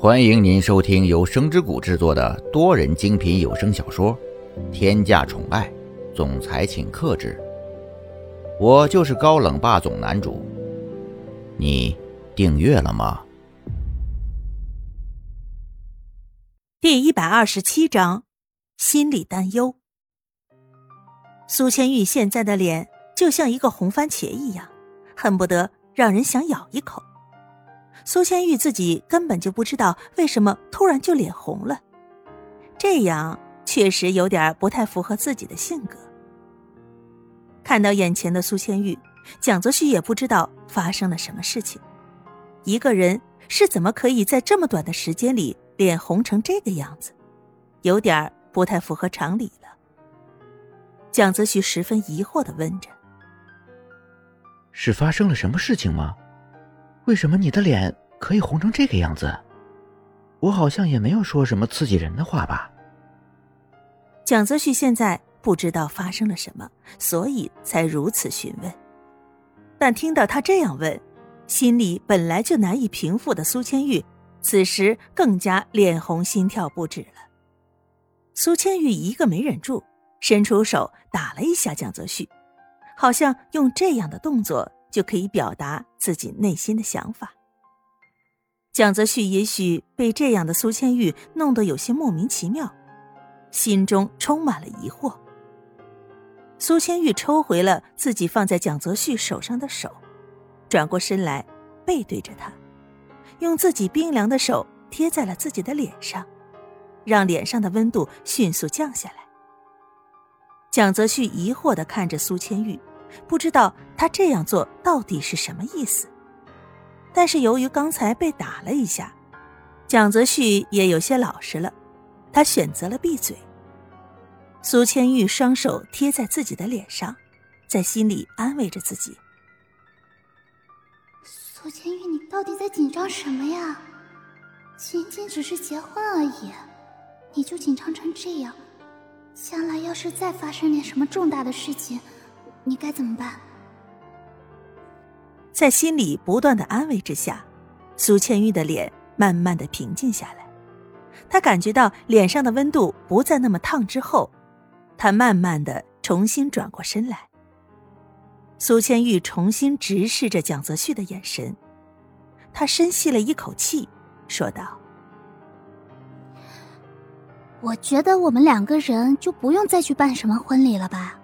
欢迎您收听由声之谷制作的多人精品有声小说《天价宠爱总裁请克制》，我就是高冷霸总男主。你订阅了吗？第一百二十七章，心理担忧。苏千玉现在的脸就像一个红番茄一样，恨不得让人想咬一口。苏千玉自己根本就不知道为什么突然就脸红了，这样确实有点不太符合自己的性格。看到眼前的苏千玉，蒋泽旭也不知道发生了什么事情。一个人是怎么可以在这么短的时间里脸红成这个样子，有点不太符合常理了。蒋泽旭十分疑惑的问着：“是发生了什么事情吗？”为什么你的脸可以红成这个样子？我好像也没有说什么刺激人的话吧。蒋泽旭现在不知道发生了什么，所以才如此询问。但听到他这样问，心里本来就难以平复的苏千玉，此时更加脸红心跳不止了。苏千玉一个没忍住，伸出手打了一下蒋泽旭，好像用这样的动作。就可以表达自己内心的想法。蒋泽旭也许被这样的苏千玉弄得有些莫名其妙，心中充满了疑惑。苏千玉抽回了自己放在蒋泽旭手上的手，转过身来，背对着他，用自己冰凉的手贴在了自己的脸上，让脸上的温度迅速降下来。蒋泽旭疑惑的看着苏千玉。不知道他这样做到底是什么意思，但是由于刚才被打了一下，蒋泽旭也有些老实了，他选择了闭嘴。苏千玉双手贴在自己的脸上，在心里安慰着自己：“苏千玉，你到底在紧张什么呀？仅仅只是结婚而已，你就紧张成这样，将来要是再发生点什么重大的事情……”你该怎么办？在心里不断的安慰之下，苏千玉的脸慢慢的平静下来。她感觉到脸上的温度不再那么烫之后，她慢慢的重新转过身来。苏千玉重新直视着蒋泽旭的眼神，她深吸了一口气，说道：“我觉得我们两个人就不用再去办什么婚礼了吧。”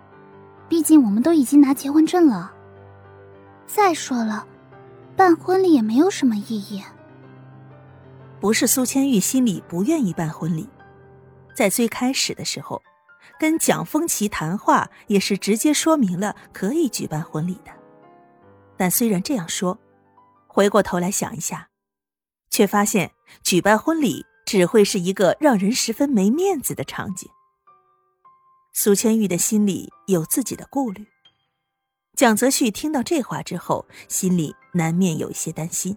毕竟我们都已经拿结婚证了。再说了，办婚礼也没有什么意义。不是苏千玉心里不愿意办婚礼，在最开始的时候，跟蒋风奇谈话也是直接说明了可以举办婚礼的。但虽然这样说，回过头来想一下，却发现举办婚礼只会是一个让人十分没面子的场景。苏千玉的心里有自己的顾虑。蒋泽旭听到这话之后，心里难免有一些担心。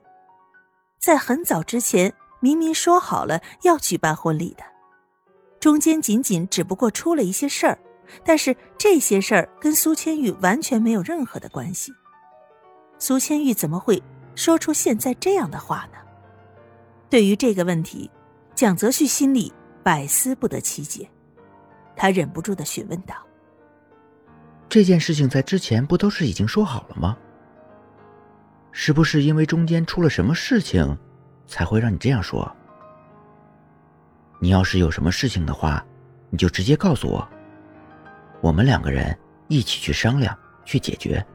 在很早之前，明明说好了要举办婚礼的，中间仅仅只不过出了一些事儿，但是这些事儿跟苏千玉完全没有任何的关系。苏千玉怎么会说出现在这样的话呢？对于这个问题，蒋泽旭心里百思不得其解。他忍不住的询问道：“这件事情在之前不都是已经说好了吗？是不是因为中间出了什么事情，才会让你这样说？你要是有什么事情的话，你就直接告诉我，我们两个人一起去商量去解决。”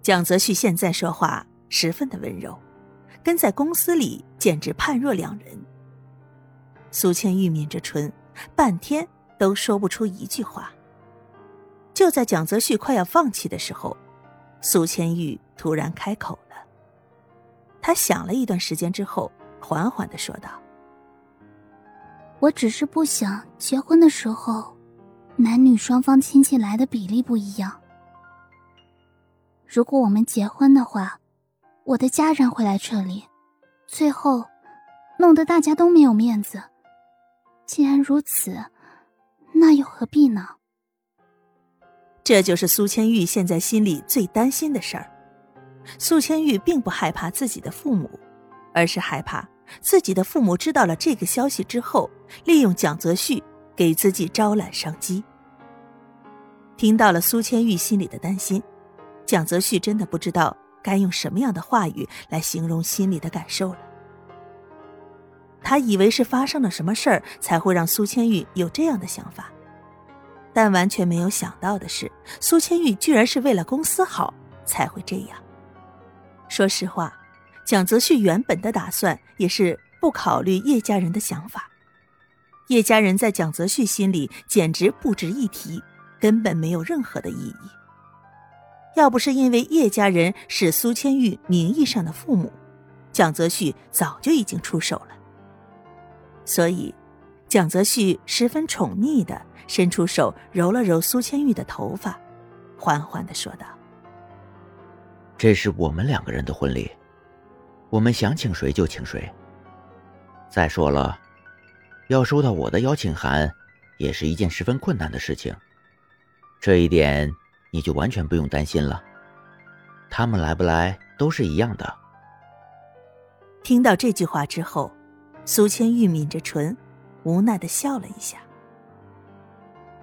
蒋泽旭现在说话十分的温柔，跟在公司里简直判若两人。苏倩玉抿着唇，半天。都说不出一句话。就在蒋泽旭快要放弃的时候，苏千玉突然开口了。他想了一段时间之后，缓缓的说道：“我只是不想结婚的时候，男女双方亲戚来的比例不一样。如果我们结婚的话，我的家人会来这里，最后弄得大家都没有面子。既然如此。”那又何必呢？这就是苏千玉现在心里最担心的事儿。苏千玉并不害怕自己的父母，而是害怕自己的父母知道了这个消息之后，利用蒋泽旭给自己招揽商机。听到了苏千玉心里的担心，蒋泽旭真的不知道该用什么样的话语来形容心里的感受了。他以为是发生了什么事儿才会让苏千玉有这样的想法，但完全没有想到的是，苏千玉居然是为了公司好才会这样。说实话，蒋泽旭原本的打算也是不考虑叶家人的想法。叶家人在蒋泽旭心里简直不值一提，根本没有任何的意义。要不是因为叶家人是苏千玉名义上的父母，蒋泽旭早就已经出手了。所以，蒋泽旭十分宠溺的伸出手揉了揉苏千玉的头发，缓缓的说道：“这是我们两个人的婚礼，我们想请谁就请谁。再说了，要收到我的邀请函，也是一件十分困难的事情。这一点你就完全不用担心了，他们来不来都是一样的。”听到这句话之后。苏千玉抿着唇，无奈的笑了一下。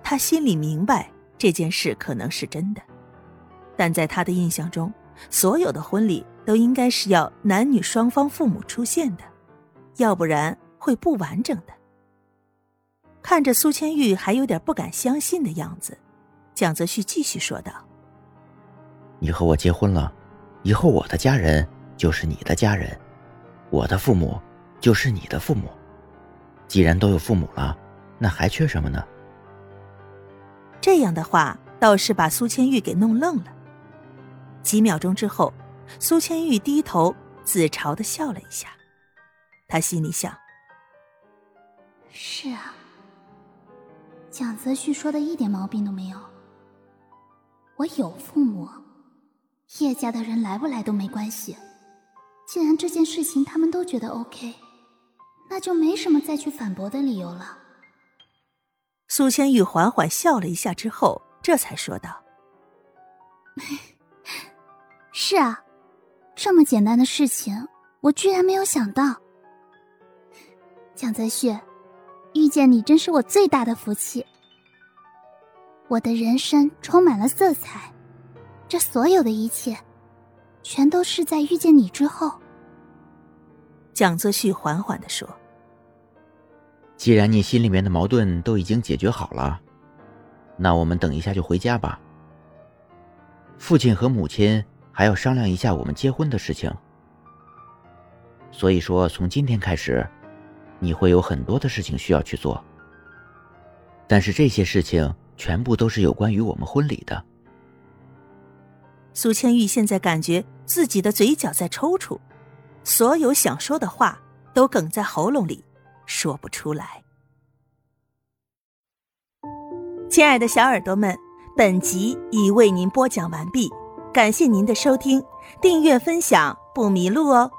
他心里明白这件事可能是真的，但在他的印象中，所有的婚礼都应该是要男女双方父母出现的，要不然会不完整的。看着苏千玉还有点不敢相信的样子，蒋泽旭继续说道：“你和我结婚了，以后我的家人就是你的家人，我的父母。”就是你的父母，既然都有父母了，那还缺什么呢？这样的话倒是把苏千玉给弄愣了。几秒钟之后，苏千玉低头自嘲的笑了一下，他心里想：是啊，蒋泽旭说的一点毛病都没有。我有父母，叶家的人来不来都没关系。既然这件事情他们都觉得 OK。那就没什么再去反驳的理由了。苏千玉缓缓笑了一下之后，这才说道：“是啊，这么简单的事情，我居然没有想到。蒋泽旭，遇见你真是我最大的福气。我的人生充满了色彩，这所有的一切，全都是在遇见你之后。”蒋泽旭缓缓的说。既然你心里面的矛盾都已经解决好了，那我们等一下就回家吧。父亲和母亲还要商量一下我们结婚的事情，所以说从今天开始，你会有很多的事情需要去做。但是这些事情全部都是有关于我们婚礼的。苏千玉现在感觉自己的嘴角在抽搐，所有想说的话都哽在喉咙里。说不出来。亲爱的小耳朵们，本集已为您播讲完毕，感谢您的收听，订阅分享不迷路哦。